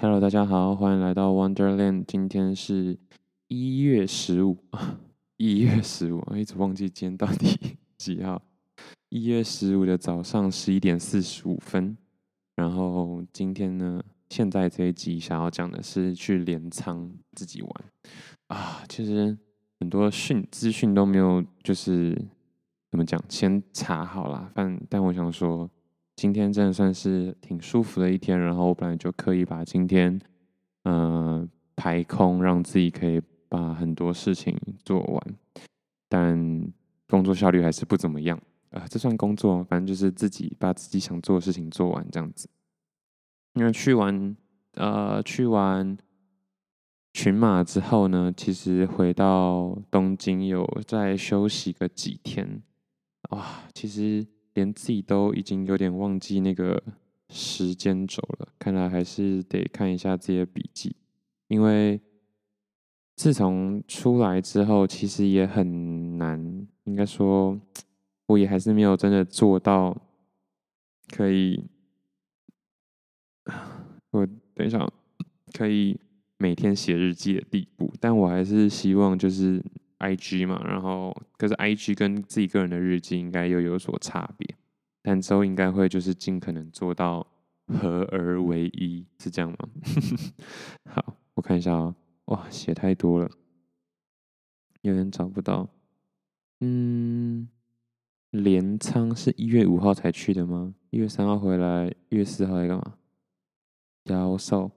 Hello，大家好，欢迎来到 Wonderland。今天是一月十五，一月十五，我一直忘记今天到底几号。一月十五的早上十一点四十五分。然后今天呢，现在这一集想要讲的是去镰仓自己玩啊。其实很多讯资讯都没有，就是怎么讲，先查好啦。但但我想说。今天真的算是挺舒服的一天，然后我本来就刻意把今天，嗯、呃，排空，让自己可以把很多事情做完，但工作效率还是不怎么样啊、呃。这算工作，反正就是自己把自己想做的事情做完这样子。因为去完，呃，去完群马之后呢，其实回到东京有再休息个几天，哇，其实。连自己都已经有点忘记那个时间轴了，看来还是得看一下自己的笔记，因为自从出来之后，其实也很难，应该说，我也还是没有真的做到可以，我等一下可以每天写日记的地步，但我还是希望就是。IG 嘛，然后可是 IG 跟自己个人的日记应该又有所差别，但之后应该会就是尽可能做到合而为一，是这样吗？好，我看一下啊，哇，写太多了，有点找不到。嗯，镰仓是一月五号才去的吗？一月三号回来，一月四号来干嘛？销售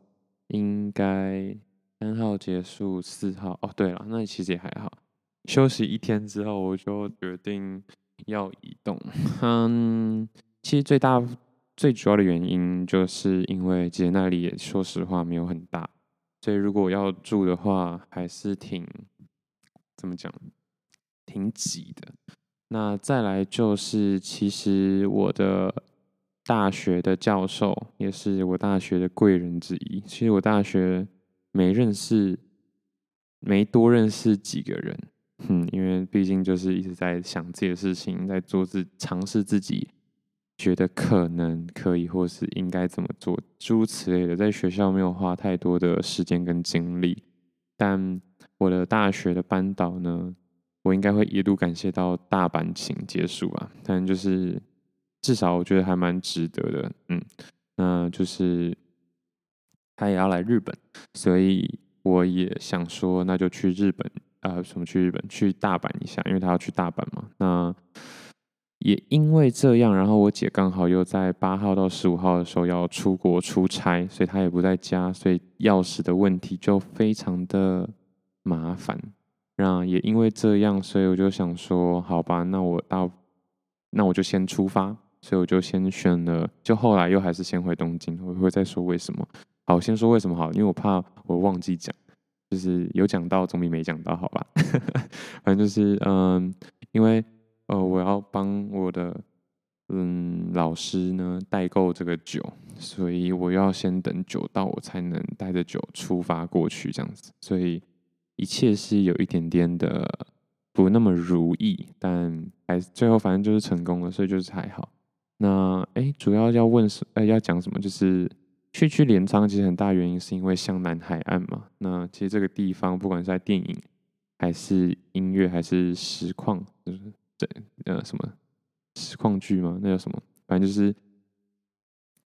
应该三号结束，四号哦，对了，那其实也还好。休息一天之后，我就决定要移动。嗯，其实最大、最主要的原因，就是因为其实那里也说实话没有很大，所以如果要住的话，还是挺怎么讲，挺挤的。那再来就是，其实我的大学的教授也是我大学的贵人之一。其实我大学没认识，没多认识几个人。嗯，因为毕竟就是一直在想自己的事情，在做自尝试自己觉得可能可以或是应该怎么做，诸如此类的。在学校没有花太多的时间跟精力，但我的大学的班导呢，我应该会一路感谢到大阪请结束啊。但就是至少我觉得还蛮值得的，嗯，那就是他也要来日本，所以我也想说，那就去日本。呃，什么去日本？去大阪一下，因为他要去大阪嘛。那也因为这样，然后我姐刚好又在八号到十五号的时候要出国出差，所以她也不在家，所以钥匙的问题就非常的麻烦。那也因为这样，所以我就想说，好吧，那我到，那我就先出发。所以我就先选了，就后来又还是先回东京。我会再说为什么。好，先说为什么好，因为我怕我忘记讲。就是有讲到总比没讲到好吧，反正就是嗯，因为呃我要帮我的嗯老师呢代购这个酒，所以我要先等酒到，我才能带着酒出发过去这样子，所以一切是有一点点的不那么如意，但还最后反正就是成功了，所以就是还好。那哎，主要要问什呃要讲什么就是。去去镰仓其实很大原因是因为向南海岸嘛。那其实这个地方不管是在电影，还是音乐，还是实况，就是对呃什么实况剧嘛，那叫什么？反正就是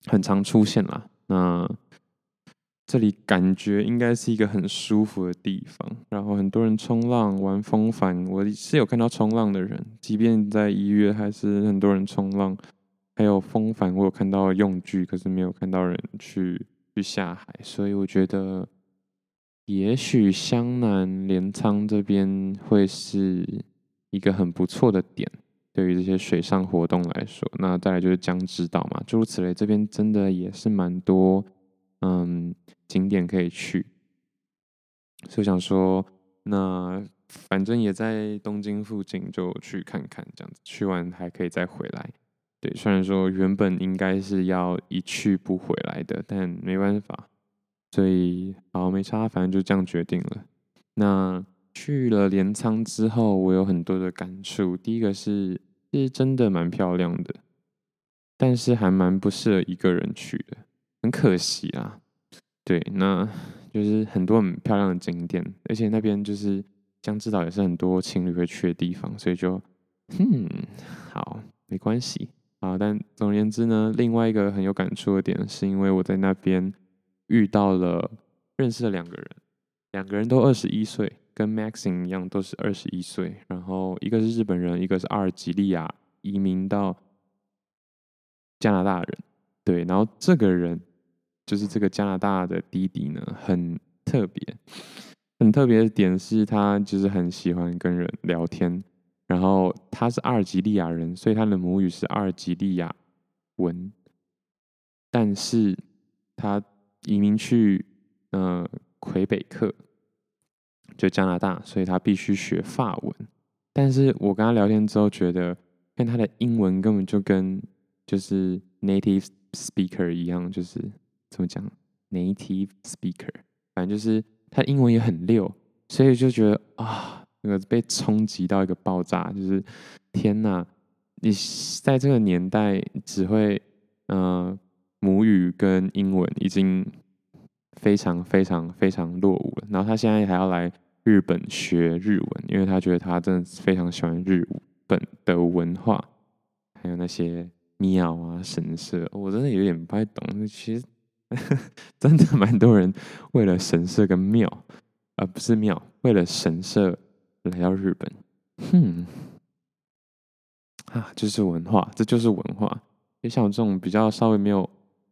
很常出现啦。那这里感觉应该是一个很舒服的地方，然后很多人冲浪玩风帆，我是有看到冲浪的人，即便在一月还是很多人冲浪。还有风帆，我有看到用具，可是没有看到人去去下海，所以我觉得也许湘南镰仓这边会是一个很不错的点，对于这些水上活动来说。那再来就是江之岛嘛，诸如此类，这边真的也是蛮多嗯景点可以去，所以想说，那反正也在东京附近，就去看看，这样子去完还可以再回来。虽然说原本应该是要一去不回来的，但没办法，所以好没差，反正就这样决定了。那去了镰仓之后，我有很多的感触。第一个是，是真的蛮漂亮的，但是还蛮不适合一个人去的，很可惜啊。对，那就是很多很漂亮的景点，而且那边就是江之岛也是很多情侣会去的地方，所以就，嗯，好，没关系啊。但总而言之呢，另外一个很有感触的点，是因为我在那边遇到了认识了两个人，两个人都二十一岁。跟 Maxine 一样，都是二十一岁，然后一个是日本人，一个是阿尔及利亚移民到加拿大人，对，然后这个人就是这个加拿大的弟弟呢，很特别，很特别的点是他就是很喜欢跟人聊天，然后他是阿尔及利亚人，所以他的母语是阿尔及利亚文，但是他移民去呃魁北克。就加拿大，所以他必须学法文。但是我跟他聊天之后，觉得看他的英文根本就跟就是 native speaker 一样，就是怎么讲 native speaker，反正就是他英文也很溜，所以就觉得啊，那个被冲击到一个爆炸，就是天哪！你在这个年代只会呃母语跟英文已经非常非常非常落伍了，然后他现在还要来。日本学日文，因为他觉得他真的非常喜欢日本的文化，还有那些庙啊、神社，我真的有点不太懂。其实 真的蛮多人为了神社跟庙，而不是庙，为了神社来到日本。哼，啊，就是文化，这就是文化。就像我这种比较稍微没有，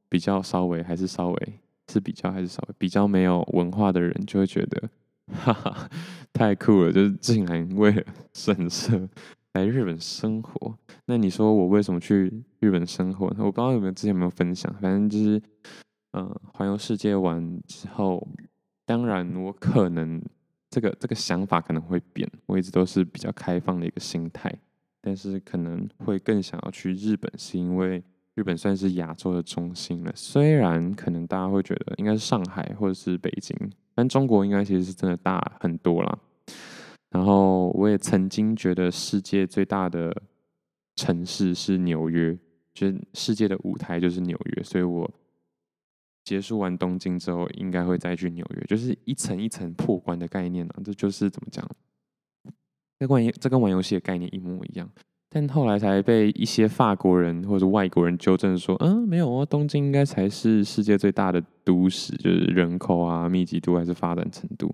比较稍微还是稍微是比较还是稍微比较没有文化的人，就会觉得。哈哈，太酷了！就是竟然为了神社来日本生活。那你说我为什么去日本生活呢？我不知道有没有之前有没有分享。反正就是，呃，环游世界完之后，当然我可能这个这个想法可能会变。我一直都是比较开放的一个心态，但是可能会更想要去日本，是因为日本算是亚洲的中心了。虽然可能大家会觉得应该是上海或者是北京。但中国应该其实是真的大很多啦。然后我也曾经觉得世界最大的城市是纽约，就是世界的舞台就是纽约，所以我结束完东京之后，应该会再去纽约，就是一层一层破关的概念啊，这就是怎么讲？这跟这跟玩游戏的概念一模一样。但后来才被一些法国人或者外国人纠正说，嗯，没有哦，东京应该才是世界最大的都市，就是人口啊、密集度还是发展程度。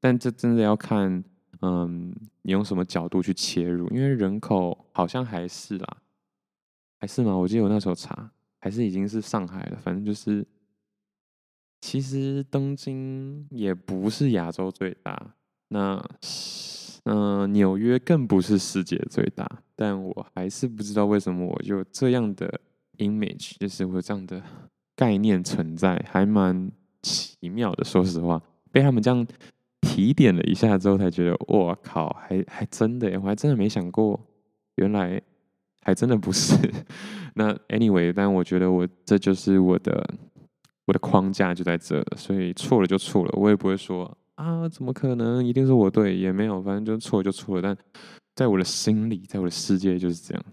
但这真的要看，嗯，你用什么角度去切入，因为人口好像还是啦，还是吗？我记得我那时候查，还是已经是上海了。反正就是，其实东京也不是亚洲最大，那。嗯，纽约更不是世界最大，但我还是不知道为什么我有这样的 image，就是我有这样的概念存在，还蛮奇妙的。说实话，被他们这样提点了一下之后，才觉得我靠，还还真的，我还真的没想过，原来还真的不是。那 anyway，但我觉得我这就是我的我的框架就在这，所以错了就错了，我也不会说。啊，怎么可能？一定是我对，也没有，反正就错就错了。但在我的心里，在我的世界就是这样。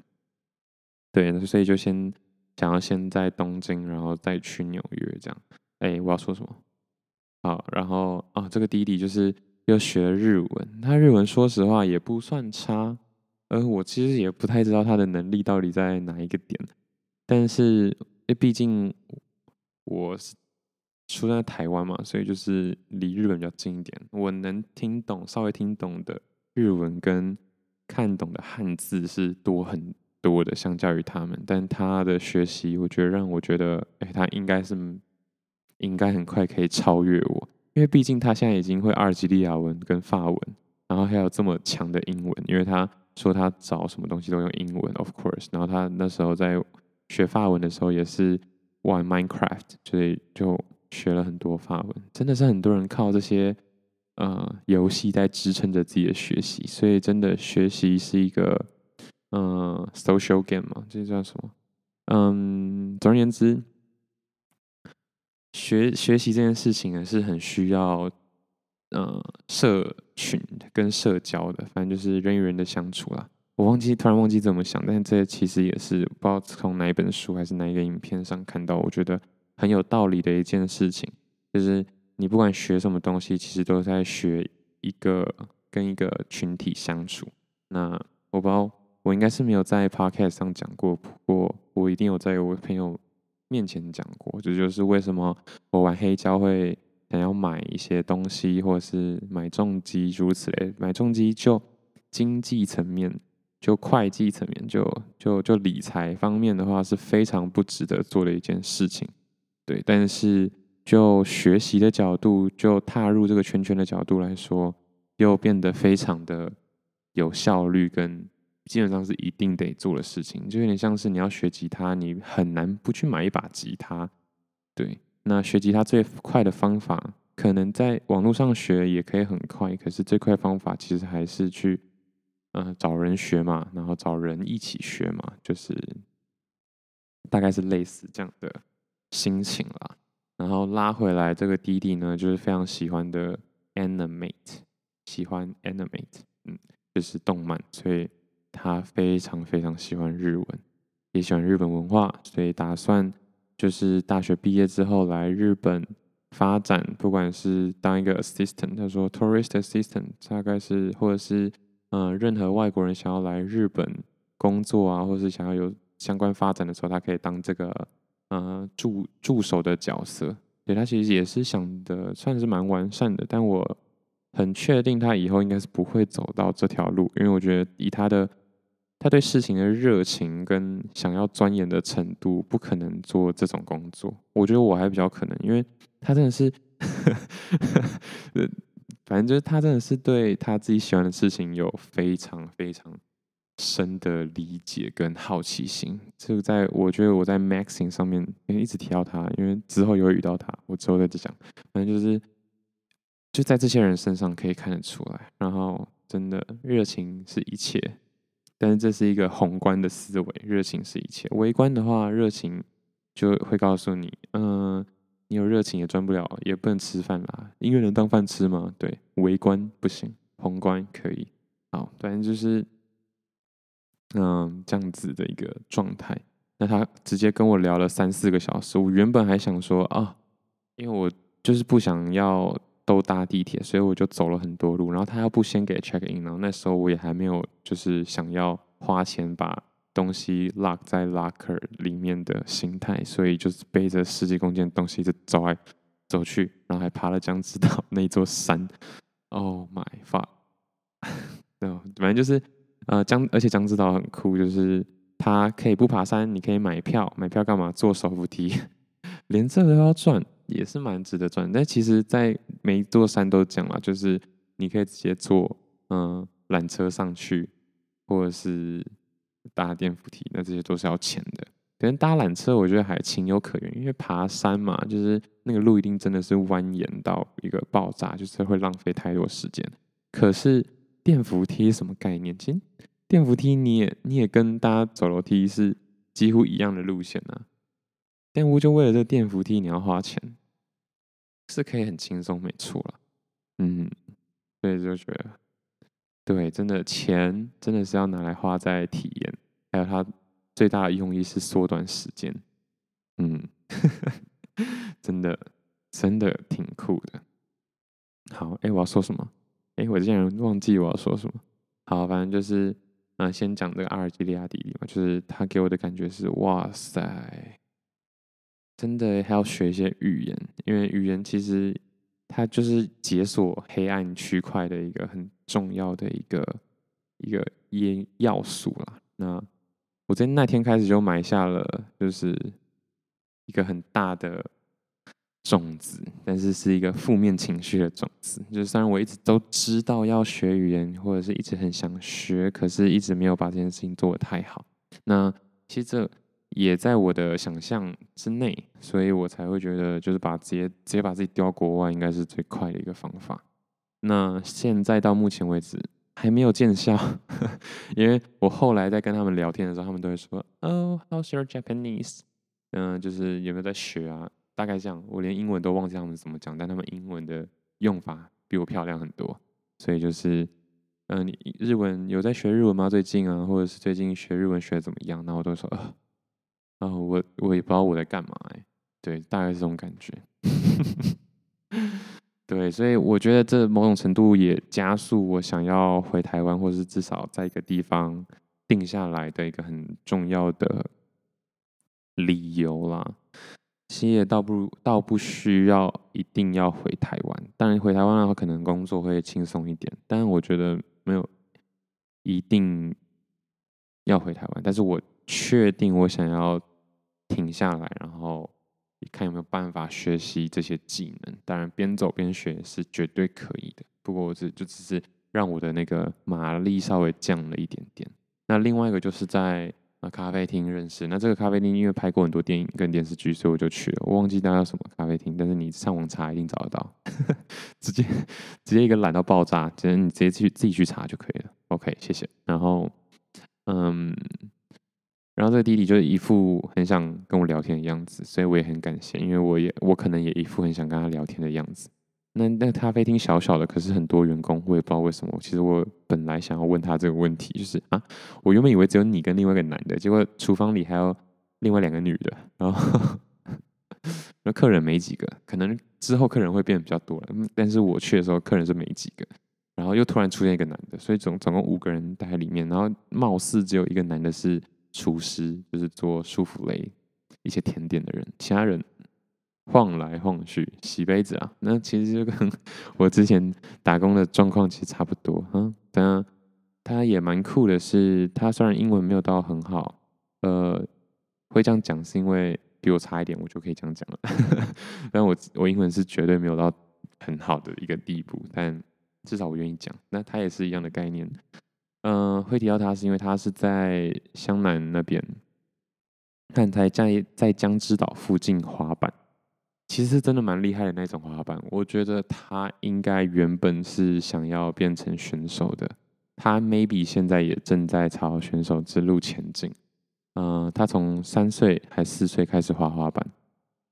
对，所以就先想要先在东京，然后再去纽约这样。哎，我要说什么？好，然后啊，这个弟弟就是又学日文，他日文说实话也不算差，而我其实也不太知道他的能力到底在哪一个点。但是，诶，毕竟我是。出生在台湾嘛，所以就是离日本比较近一点。我能听懂、稍微听懂的日文跟看懂的汉字是多很多的，相较于他们。但他的学习，我觉得让我觉得，哎、他应该是应该很快可以超越我，因为毕竟他现在已经会阿尔及利亚文跟法文，然后还有这么强的英文。因为他说他找什么东西都用英文，of course。然后他那时候在学法文的时候也是玩 Minecraft，所以就。学了很多法文，真的是很多人靠这些呃游戏在支撑着自己的学习，所以真的学习是一个呃 social game 嘛，这叫什么？嗯，总而言之，学学习这件事情呢是很需要呃社群跟社交的，反正就是人与人的相处啦。我忘记突然忘记怎么想，但是这其实也是不知道从哪一本书还是哪一个影片上看到，我觉得。很有道理的一件事情，就是你不管学什么东西，其实都在学一个跟一个群体相处。那我不知道，我应该是没有在 podcast 上讲过，不过我一定有在我朋友面前讲过。这就，是为什么我玩黑胶会想要买一些东西，或者是买重机如此类。买重机就经济层面。就会计层面，就就就理财方面的话，是非常不值得做的一件事情，对。但是就学习的角度，就踏入这个圈圈的角度来说，又变得非常的有效率，跟基本上是一定得做的事情。就有点像是你要学吉他，你很难不去买一把吉他，对。那学吉他最快的方法，可能在网络上学也可以很快，可是最快方法其实还是去。嗯，找人学嘛，然后找人一起学嘛，就是大概是类似这样的心情啦。然后拉回来，这个弟弟呢，就是非常喜欢的 animate，喜欢 animate，嗯，就是动漫，所以他非常非常喜欢日文，也喜欢日本文化，所以打算就是大学毕业之后来日本发展，不管是当一个 assistant，他说 tourist assistant，大概是或者是。嗯、任何外国人想要来日本工作啊，或是想要有相关发展的时候，他可以当这个呃助助手的角色。对，他其实也是想的，算是蛮完善的。但我很确定他以后应该是不会走到这条路，因为我觉得以他的他对事情的热情跟想要钻研的程度，不可能做这种工作。我觉得我还比较可能，因为他真的是。反正就是他真的是对他自己喜欢的事情有非常非常深的理解跟好奇心。这个在我觉得我在 Maxing 上面因为一直提到他，因为之后也会遇到他，我之后再讲。反正就是就在这些人身上可以看得出来。然后真的热情是一切，但是这是一个宏观的思维，热情是一切。微观的话，热情就会告诉你，嗯。你有热情也赚不了，也不能吃饭啦。音乐能当饭吃吗？对，围观不行，宏观可以。好，反正就是，嗯，这样子的一个状态。那他直接跟我聊了三四个小时。我原本还想说啊，因为我就是不想要都搭地铁，所以我就走了很多路。然后他要不先给 check in，然后那时候我也还没有就是想要花钱把。东西 lock 在 locker 里面的心态，所以就是背着十几公斤的东西就走来走去，然后还爬了江之岛那座山。Oh my fuck！对，反正就是呃江，而且江之岛很酷，就是它可以不爬山，你可以买票，买票干嘛？坐手扶梯，连这都要赚，也是蛮值得赚。但其实，在每一座山都讲了，就是你可以直接坐嗯缆车上去，或者是。搭电扶梯，那这些都是要钱的。可能搭缆车，我觉得还情有可原，因为爬山嘛，就是那个路一定真的是蜿蜒到一个爆炸，就是会浪费太多时间。可是电扶梯什么概念？其实电扶梯你也你也跟大家走楼梯是几乎一样的路线啊。但我就为了这电扶梯，你要花钱，是可以很轻松，没错了。嗯，所以就觉得。对，真的钱真的是要拿来花在体验，还有它最大的用意是缩短时间。嗯，真的真的挺酷的。好，哎，我要说什么？哎，我竟然忘记我要说什么。好，反正就是，嗯、先讲这个阿尔及利亚弟弟嘛，就是他给我的感觉是，哇塞，真的还要学一些语言，因为语言其实。它就是解锁黑暗区块的一个很重要的一个一个因要素啦。那我在那天开始就埋下了，就是一个很大的种子，但是是一个负面情绪的种子。就是虽然我一直都知道要学语言，或者是一直很想学，可是一直没有把这件事情做得太好。那其实这。也在我的想象之内，所以我才会觉得，就是把直接直接把自己丢到国外，应该是最快的一个方法。那现在到目前为止还没有见效，因为我后来在跟他们聊天的时候，他们都会说：“Oh, how's your Japanese？” 嗯、就是有没有在学啊？大概这样，我连英文都忘记他们怎么讲，但他们英文的用法比我漂亮很多，所以就是，嗯、你日文有在学日文吗？最近啊，或者是最近学日文学的怎么样？然后我都说：“呃。”啊、我我也不知道我在干嘛哎，对，大概是这种感觉。对，所以我觉得这某种程度也加速我想要回台湾，或是至少在一个地方定下来的一个很重要的理由啦。其实也倒不如倒不需要一定要回台湾，当然回台湾的话可能工作会轻松一点，但是我觉得没有一定要回台湾，但是我确定我想要停下来，然后。看有没有办法学习这些技能，当然边走边学是绝对可以的。不过我只就只是让我的那个马力稍微降了一点点。那另外一个就是在咖啡厅认识。那这个咖啡厅因为拍过很多电影跟电视剧，所以我就去了。我忘记那叫什么咖啡厅，但是你上网查一定找得到。直接直接一个懒到爆炸，只能你直接去自己去查就可以了。OK，谢谢。然后嗯。然后这个弟弟就是一副很想跟我聊天的样子，所以我也很感谢，因为我也我可能也一副很想跟他聊天的样子。那那咖啡厅小小的，可是很多员工，我也不知道为什么。其实我本来想要问他这个问题，就是啊，我原本以为只有你跟另外一个男的，结果厨房里还有另外两个女的，然后 那客人没几个，可能之后客人会变得比较多了。但是我去的时候，客人是没几个，然后又突然出现一个男的，所以总总共五个人待在里面，然后貌似只有一个男的是。厨师就是做舒芙蕾一些甜点的人，其他人晃来晃去洗杯子啊，那其实就跟我之前打工的状况其实差不多啊。但他也蛮酷的是，他虽然英文没有到很好，呃，会这样讲是因为比我差一点，我就可以这样讲了。但我我英文是绝对没有到很好的一个地步，但至少我愿意讲。那他也是一样的概念。嗯、会提到他是因为他是在湘南那边，但在在在江之岛附近滑板，其实真的蛮厉害的那种滑板。我觉得他应该原本是想要变成选手的，他 maybe 现在也正在朝选手之路前进。嗯、他从三岁还四岁开始滑滑板，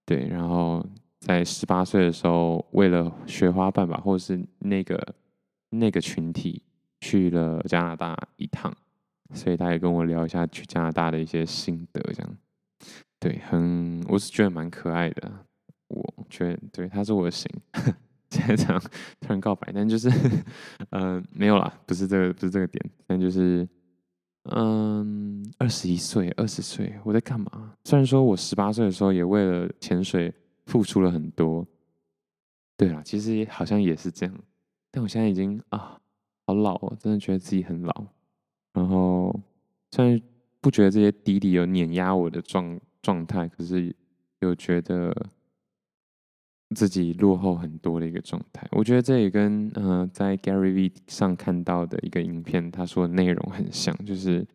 对，然后在十八岁的时候，为了学滑板吧，或者是那个那个群体。去了加拿大一趟，所以他也跟我聊一下去加拿大的一些心得，这样，对，很，我是觉得蛮可爱的，我觉得对，他是我的型，现在这样突然告白，但就是，嗯、没有啦，不是这个，不是这个点，但就是，嗯，二十一岁，二十岁，我在干嘛？虽然说我十八岁的时候也为了潜水付出了很多，对啦，其实好像也是这样，但我现在已经啊。好老哦，真的觉得自己很老。然后虽然不觉得这些弟弟有碾压我的状状态，可是又觉得自己落后很多的一个状态。我觉得这也跟嗯、在 Gary V 上看到的一个影片，他说的内容很像，就是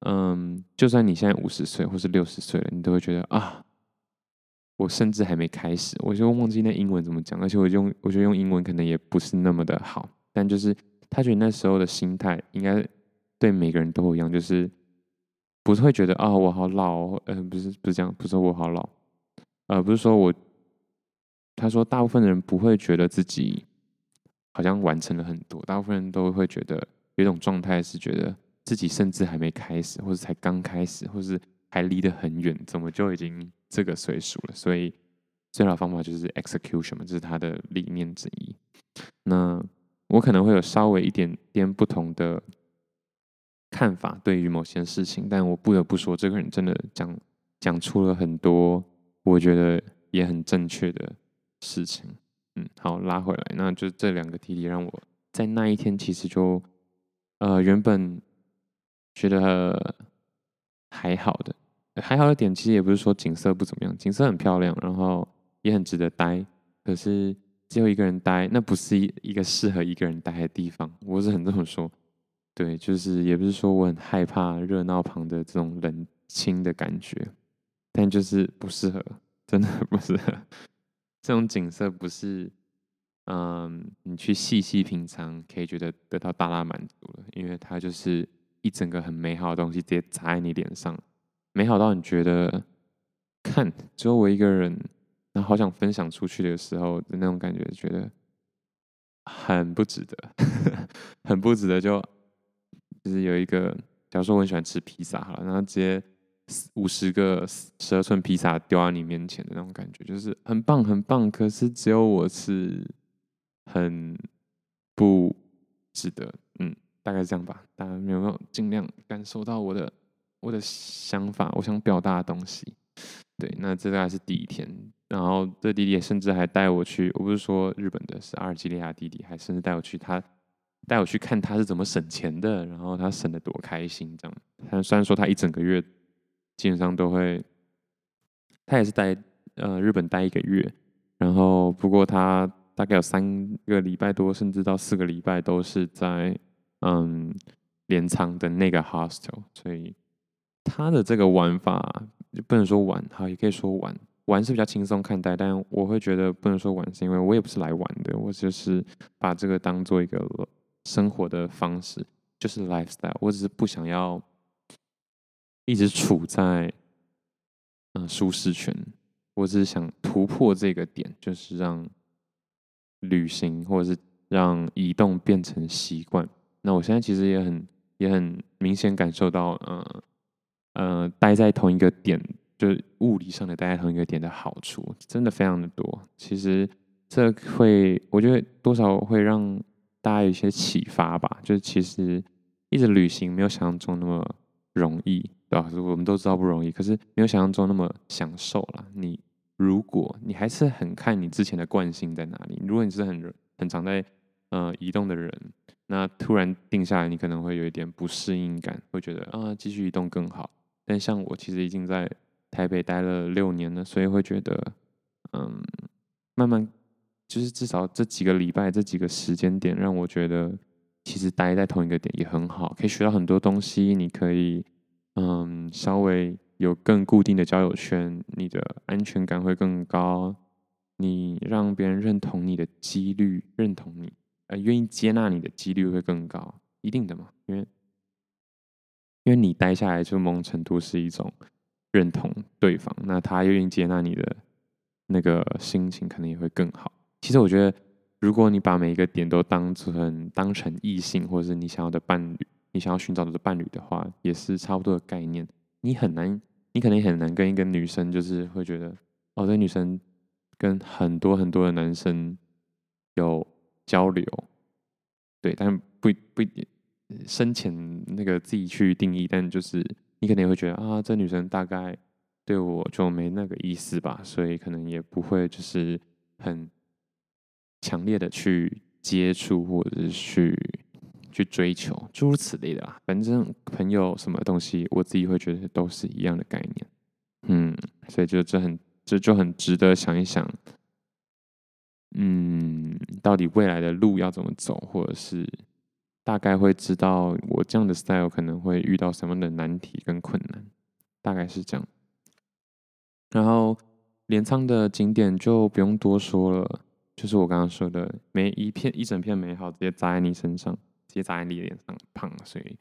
嗯，就算你现在五十岁或是六十岁了，你都会觉得啊，我甚至还没开始，我就忘记那英文怎么讲，而且我用我觉得用英文可能也不是那么的好，但就是。他觉得那时候的心态应该对每个人都一样，就是不是会觉得啊、我好老、嗯、呃，不是不是这样，不是我好老，呃，不是说我，他说大部分人不会觉得自己好像完成了很多，大部分人都会觉得有一种状态是觉得自己甚至还没开始，或者才刚开始，或是还离得很远，怎么就已经这个岁数了？所以最好的方法就是 execution 嘛，这是他的理念之一。那。我可能会有稍微一点点不同的看法，对于某些事情，但我不得不说，这个人真的讲讲出了很多我觉得也很正确的事情。嗯，好，拉回来，那就这两个弟弟让我在那一天其实就呃原本觉得还好的，还好的点其实也不是说景色不怎么样，景色很漂亮，然后也很值得待，可是。只有一个人待，那不是一一个适合一个人待的地方。我是很这么说，对，就是也不是说我很害怕热闹旁的这种冷清的感觉，但就是不适合，真的不适合。这种景色不是，嗯，你去细细品尝可以觉得得到大大满足了，因为它就是一整个很美好的东西直接砸在你脸上，美好到你觉得看只有我一个人。然后好想分享出去的时候的那种感觉，觉得很不值得，很不值得就。就是有一个，假如说我很喜欢吃披萨，好了，然后直接五十个十二寸披萨丢在你面前的那种感觉，就是很棒很棒。可是只有我吃，很不值得。嗯，大概是这样吧。大家有没有尽量感受到我的我的想法？我想表达的东西。对，那这大概是第一天。然后这弟弟甚至还带我去，我不是说日本的，是阿尔及利亚弟弟，还甚至带我去他带我去看他是怎么省钱的，然后他省得多开心这样。他虽然说他一整个月基本上都会，他也是待呃日本待一个月，然后不过他大概有三个礼拜多，甚至到四个礼拜都是在嗯镰仓的那个 hostel，所以他的这个玩法不能说玩，好也可以说玩。玩是比较轻松看待，但我会觉得不能说玩，是因为我也不是来玩的，我就是把这个当做一个生活的方式，就是 lifestyle。我只是不想要一直处在嗯舒适圈，我只是想突破这个点，就是让旅行或者是让移动变成习惯。那我现在其实也很也很明显感受到，呃呃，待在同一个点。就物理上的待在同一个点的好处，真的非常的多。其实这会，我觉得多少会让大家有一些启发吧。就是其实一直旅行没有想象中那么容易，对吧？我们都知道不容易，可是没有想象中那么享受啦。你如果你还是很看你之前的惯性在哪里，如果你是很很常在呃移动的人，那突然定下来，你可能会有一点不适应感，会觉得啊继续移动更好。但像我其实已经在。台北待了六年了，所以会觉得，嗯，慢慢就是至少这几个礼拜、这几个时间点，让我觉得其实待在同一个点也很好，可以学到很多东西。你可以，嗯，稍微有更固定的交友圈，你的安全感会更高，你让别人认同你的几率，认同你，呃，愿意接纳你的几率会更高，一定的嘛，因为因为你待下来，就某种程度是一种。认同对方，那他愿意接纳你的那个心情，可能也会更好。其实我觉得，如果你把每一个点都当成当成异性，或者是你想要的伴侣，你想要寻找的伴侣的话，也是差不多的概念。你很难，你可能也很难跟一个女生，就是会觉得，哦，这女生跟很多很多的男生有交流，对，但不不一定深浅那个自己去定义，但就是。你可能也会觉得啊，这女生大概对我就没那个意思吧，所以可能也不会就是很强烈的去接触或者是去去追求诸如此类的啊。反正朋友什么东西，我自己会觉得都是一样的概念。嗯，所以就这很这就很值得想一想，嗯，到底未来的路要怎么走，或者是。大概会知道我这样的 style 可能会遇到什么样的难题跟困难，大概是这样。然后镰仓的景点就不用多说了，就是我刚刚说的，每一片一整片美好直接砸在你身上，直接砸在你脸上，胖，所以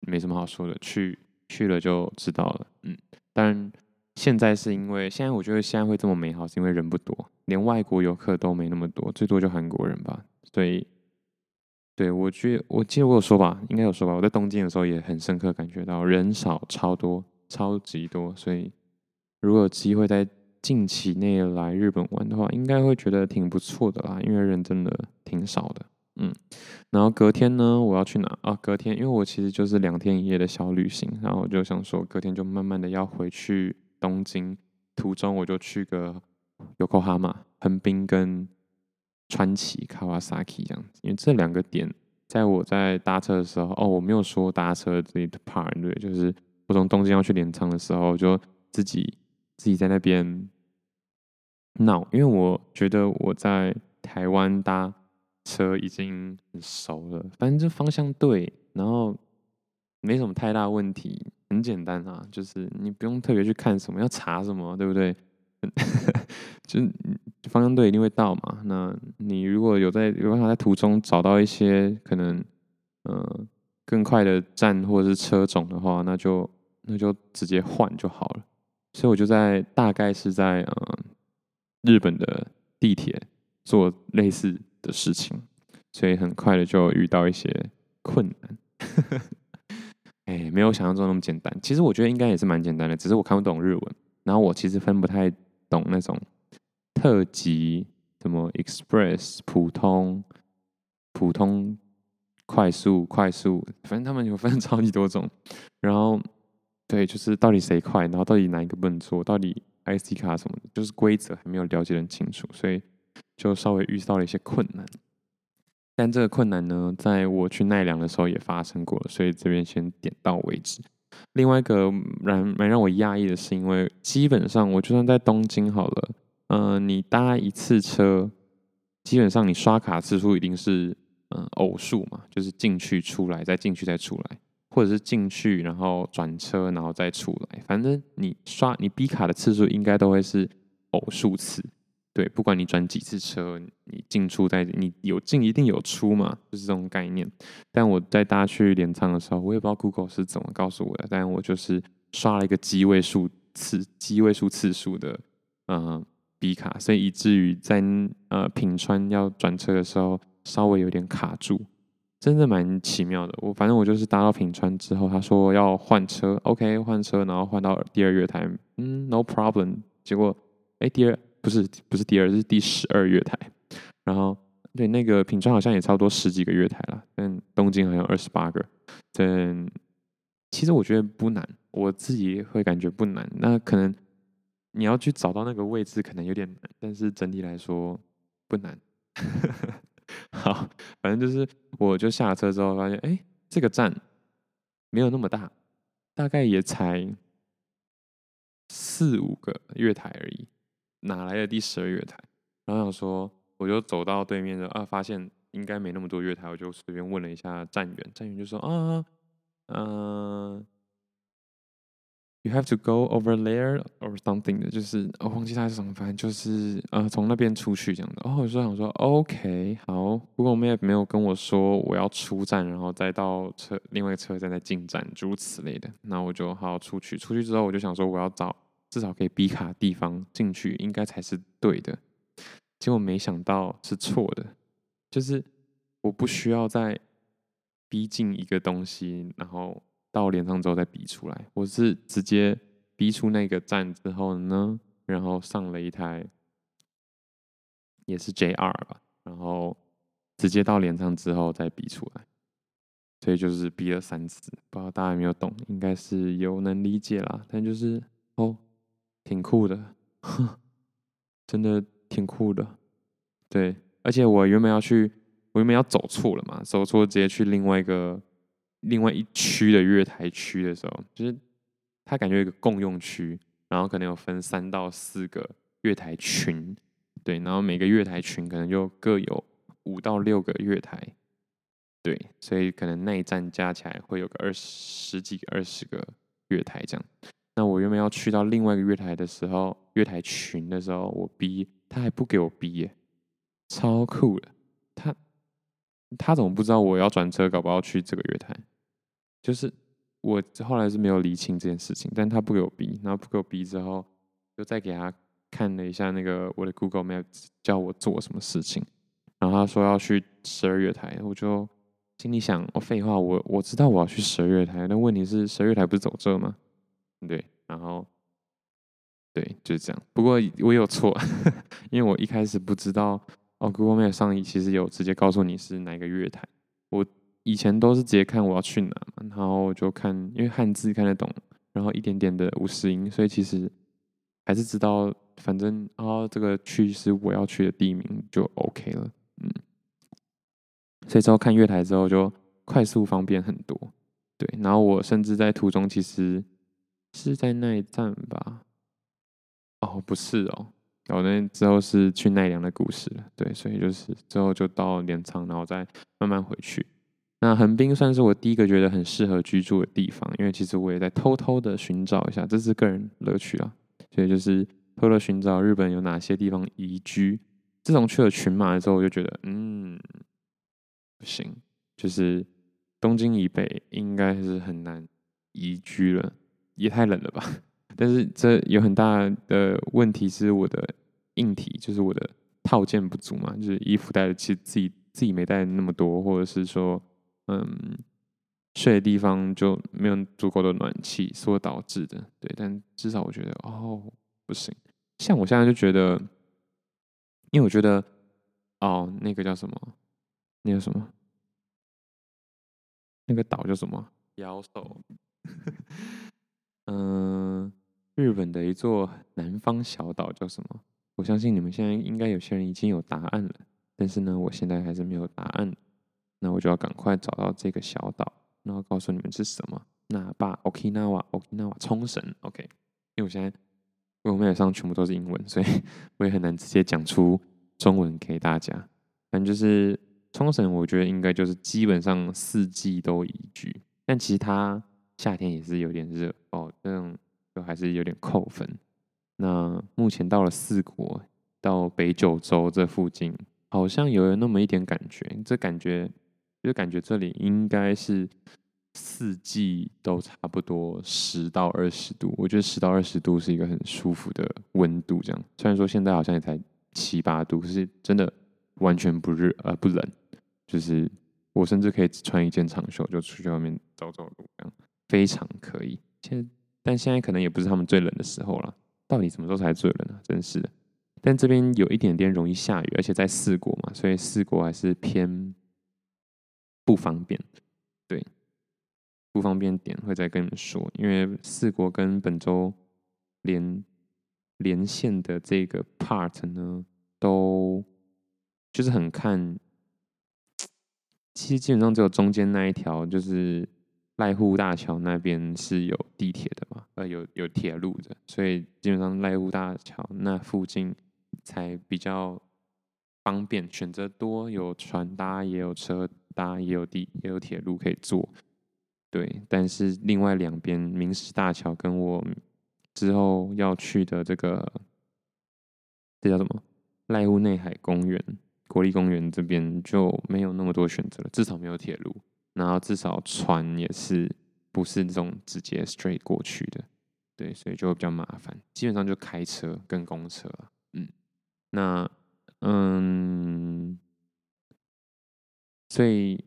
没什么好说的，去去了就知道了。嗯，当然现在是因为现在我觉得现在会这么美好，是因为人不多，连外国游客都没那么多，最多就韩国人吧，所以。对，我觉我记得我有说吧，应该有说吧。我在东京的时候也很深刻感觉到人少超多，超级多。所以如果有机会在近期内来日本玩的话，应该会觉得挺不错的啦，因为人真的挺少的。嗯，然后隔天呢，我要去哪啊？隔天，因为我其实就是两天一夜的小旅行，然后我就想说，隔天就慢慢的要回去东京，途中我就去个 Yokohama 横滨跟。川崎、Kawasaki 这样子，因为这两个点，在我在搭车的时候，哦，我没有说搭车这一 part，对，就是我从东京要去镰仓的时候，就自己自己在那边闹，因为我觉得我在台湾搭车已经很熟了，反正就方向对，然后没什么太大问题，很简单啊，就是你不用特别去看什么，要查什么，对不对？就。方向对，一定会到嘛。那你如果有在有办法在途中找到一些可能，呃，更快的站或者是车种的话，那就那就直接换就好了。所以我就在大概是在呃日本的地铁做类似的事情，所以很快的就遇到一些困难。哎、没有想象中那么简单。其实我觉得应该也是蛮简单的，只是我看不懂日文，然后我其实分不太懂那种。特急什么 Express、普通、普通、快速、快速，反正他们有分超级多种。然后，对，就是到底谁快，然后到底哪一个不能做，到底 IC 卡什么的，就是规则还没有了解得很清楚，所以就稍微遇到了一些困难。但这个困难呢，在我去奈良的时候也发生过，所以这边先点到为止。另外一个让蛮让我讶异的是，因为基本上我就算在东京好了，嗯、你搭一次车，基本上你刷卡次数一定是嗯、偶数嘛，就是进去出来再进去再出来，或者是进去然后转车然后再出来，反正你刷你 B 卡的次数应该都会是偶数次。对，不管你转几次车，你进出在你有进一定有出嘛，就是这种概念。但我在搭去镰仓的时候，我也不知道 Google 是怎么告诉我的，但我就是刷了一个机位数次、机位数次数的嗯 B 卡，所以以至于在呃品川要转车的时候稍微有点卡住，真的蛮奇妙的。我反正我就是搭到品川之后，他说要换车，OK 换车，然后换到第二月台，嗯，No problem。结果哎第二。不是不是第二，是第十二月台。然后对那个品川好像也差不多十几个月台了，但东京好像二十八个。但其实我觉得不难，我自己会感觉不难。那可能你要去找到那个位置，可能有点难，但是整体来说不难。好，反正就是我就下了车之后发现，哎，这个站没有那么大，大概也才四五个月台而已。哪来的第十二月台？然后想说，我就走到对面的啊，发现应该没那么多月台，我就随便问了一下站员，站员就说啊，嗯、You have to go over there or something 的，就是我、忘记他是什么，反正就是呃从那边出去这样的。哦、后我就想说，OK，好，不过我们也没有跟我说我要出站，然后再到车另外一个车站再进站，诸如此类的。那我就好好出去，出去之后我就想说我要找。至少可以哔卡地方进去，应该才是对的。结果没想到是错的，就是我不需要再逼近一个东西，然后到连上之后再比出来。我是直接逼出那个站之后呢，然后上了一台也是 JR 吧，然后直接到连上之后再比出来。所以就是逼了三次，不知道大家有没有懂？应该是有能理解啦，但就是哦。挺酷的，真的挺酷的。对，而且我原本要去，我原本要走错了嘛，走错直接去另外一个另外一区的月台区的时候，就是他感觉有一个共用区，然后可能有分三到四个月台群，对，然后每个月台群可能就各有五到六个月台，对，所以可能那一站加起来会有个二十几、二十个月台这样。那我原本要去到另外一个月台的时候，月台群的时候，我逼，他还不给我逼耶，超酷的。他他怎么不知道我要转车，搞不好去这个月台？就是我后来是没有理清这件事情，但他不给我逼，然后不给我逼之后，就再给他看了一下那个我的 Google Map，叫我做什么事情，然后他说要去十二月台，我就心里想，哦，废话，我我知道我要去十二月台，但问题是十二月台不是走这吗？对，然后对，就是这样。不过我有错，因为我一开始不知道哦，Google Map 上其实有直接告诉你是哪个月台。我以前都是直接看我要去哪嘛，然后就看，因为汉字看得懂，然后一点点的五十音，所以其实还是知道，反正哦，这个区是我要去的地名就 OK 了。嗯，所以之后看月台之后就快速方便很多。对，然后我甚至在途中其实。是在那一站吧？哦，不是哦，我那之后是去奈良的故事了。对，所以就是之后就到镰仓，然后再慢慢回去。那横滨算是我第一个觉得很适合居住的地方，因为其实我也在偷偷的寻找一下，这是个人乐趣啊。所以就是偷偷寻找日本有哪些地方宜居。自从去了群马之后，我就觉得嗯，不行，就是东京以北应该是很难宜居了。也太冷了吧！但是这有很大的问题是我的硬体，就是我的套件不足嘛，就是衣服带的其实自己自己没带那么多，或者是说，嗯，睡的地方就没有足够的暖气所导致的。对，但至少我觉得哦，不行。像我现在就觉得因为我觉得，哦，那个叫什么？那个什么？那个岛叫什么？妖兽。嗯、日本的一座南方小岛叫什么？我相信你们现在应该有些人已经有答案了，但是呢，我现在还是没有答案。那我就要赶快找到这个小岛，然后告诉你们是什么。那把 Okinawa，Okinawa 冲绳，OK。因为我现在我们上全部都是英文，所以我也很难直接讲出中文给大家。反正就是冲绳，我觉得应该就是基本上四季都宜居，但其实它夏天也是有点热哦，这样就还是有点扣分。那目前到了四国，到北九州这附近，好像有那么一点感觉，这感觉就感觉这里应该是。四季都差不多十到二十度，我觉得十到二十度是一个很舒服的温度。这样，虽然说现在好像也才七八度，可是真的完全不热呃不冷，就是我甚至可以只穿一件长袖就出去外面走走路，这样非常可以。现但现在可能也不是他们最冷的时候了，到底什么时候才最冷呢？真是的。但这边有一点点容易下雨，而且在四国嘛，所以四国还是偏不方便。对。不方便点会再跟你们说，因为四国跟本州连连线的这个 part 呢，都就是很看，其实基本上只有中间那一条，就是濑户大桥那边是有地铁的嘛，呃，有有铁路的，所以基本上濑户大桥那附近才比较方便，选择多，有船搭，也有车搭，也有地，也有铁路可以坐。对，但是另外两边明石大桥跟我之后要去的这个，这叫什么？濑户内海公园、国立公园这边就没有那么多选择了，至少没有铁路，然后至少船也是不是那种直接 straight 过去的，对，所以就会比较麻烦，基本上就开车跟公车，嗯，那嗯，所以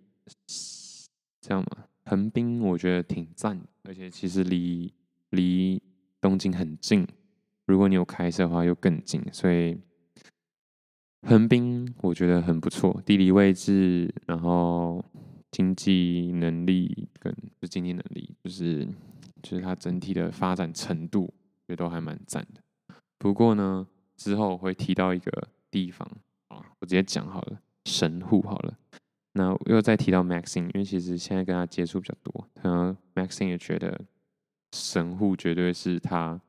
这样嘛。横滨我觉得挺赞，而且其实离离东京很近，如果你有开车的话又更近，所以横滨我觉得很不错，地理位置，然后经济能力跟就经济能力，就是就是它整体的发展程度，也都还蛮赞的。不过呢，之后我会提到一个地方啊，我直接讲好了，神户好了。那又再提到 Maxine，因为其实现在跟他接触比较多，他 Maxine 也觉得神户绝对是他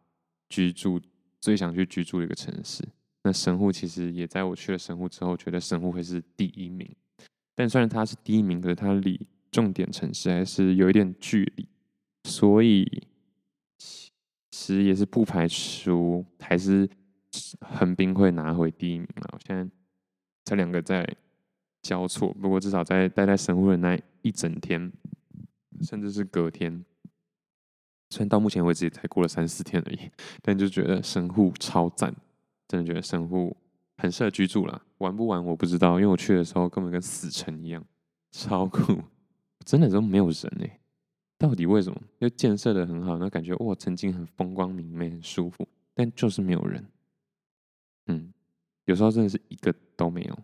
居住最想去居住的一个城市。那神户其实也在我去了神户之后，觉得神户会是第一名。但虽然他是第一名，可是他离重点城市还是有一点距离，所以其实也是不排除还是横滨会拿回第一名了。我现在这两个在。交错，不过至少在待在神户的那一整天，甚至是隔天，虽然到目前为止也才过了三四天而已，但就觉得神户超赞，真的觉得神户很适合居住啦。玩不玩我不知道，因为我去的时候根本跟死城一样，超酷，真的都没有人哎、到底为什么？就建设的很好，那感觉哇，曾经很风光明媚、很舒服，但就是没有人。嗯，有时候真的是一个都没有，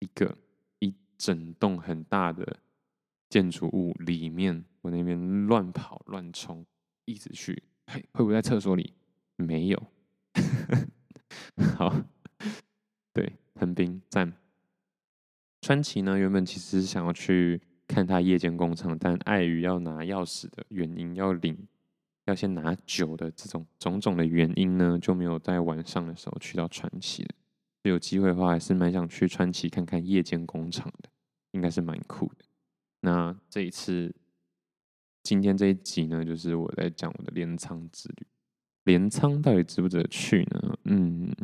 一个一。整栋很大的建筑物里面，我那边乱跑乱冲，一直去，嘿，会不会在厕所里？没有。好，对，横滨赞。川崎呢，原本其实是想要去看他夜间工厂，但碍于要拿钥匙的原因，要领，要先拿酒的这种种种的原因呢，就没有在晚上的时候去到川崎了。有机会的话，还是蛮想去川崎看看夜间工厂的，应该是蛮酷的。那这一次，今天这一集呢，就是我在讲我的镰仓之旅。镰仓到底值不值得去呢？嗯，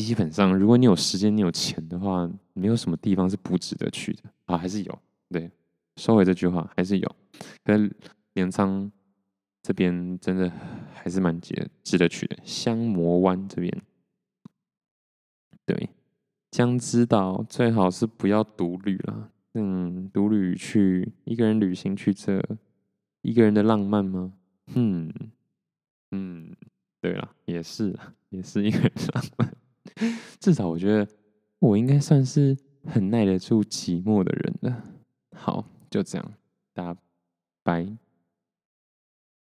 基本上，如果你有时间、你有钱的话，没有什么地方是不值得去的啊，还是有。对，收回这句话，还是有。可是镰仓这边真的还是蛮值值得去的，香磨湾这边。对，江之岛最好是不要独旅了。嗯，独旅去一个人旅行去这，一个人的浪漫吗？嗯嗯，对了，也是也是一个人的浪漫。至少我觉得我应该算是很耐得住寂寞的人了。好，就这样，大家拜。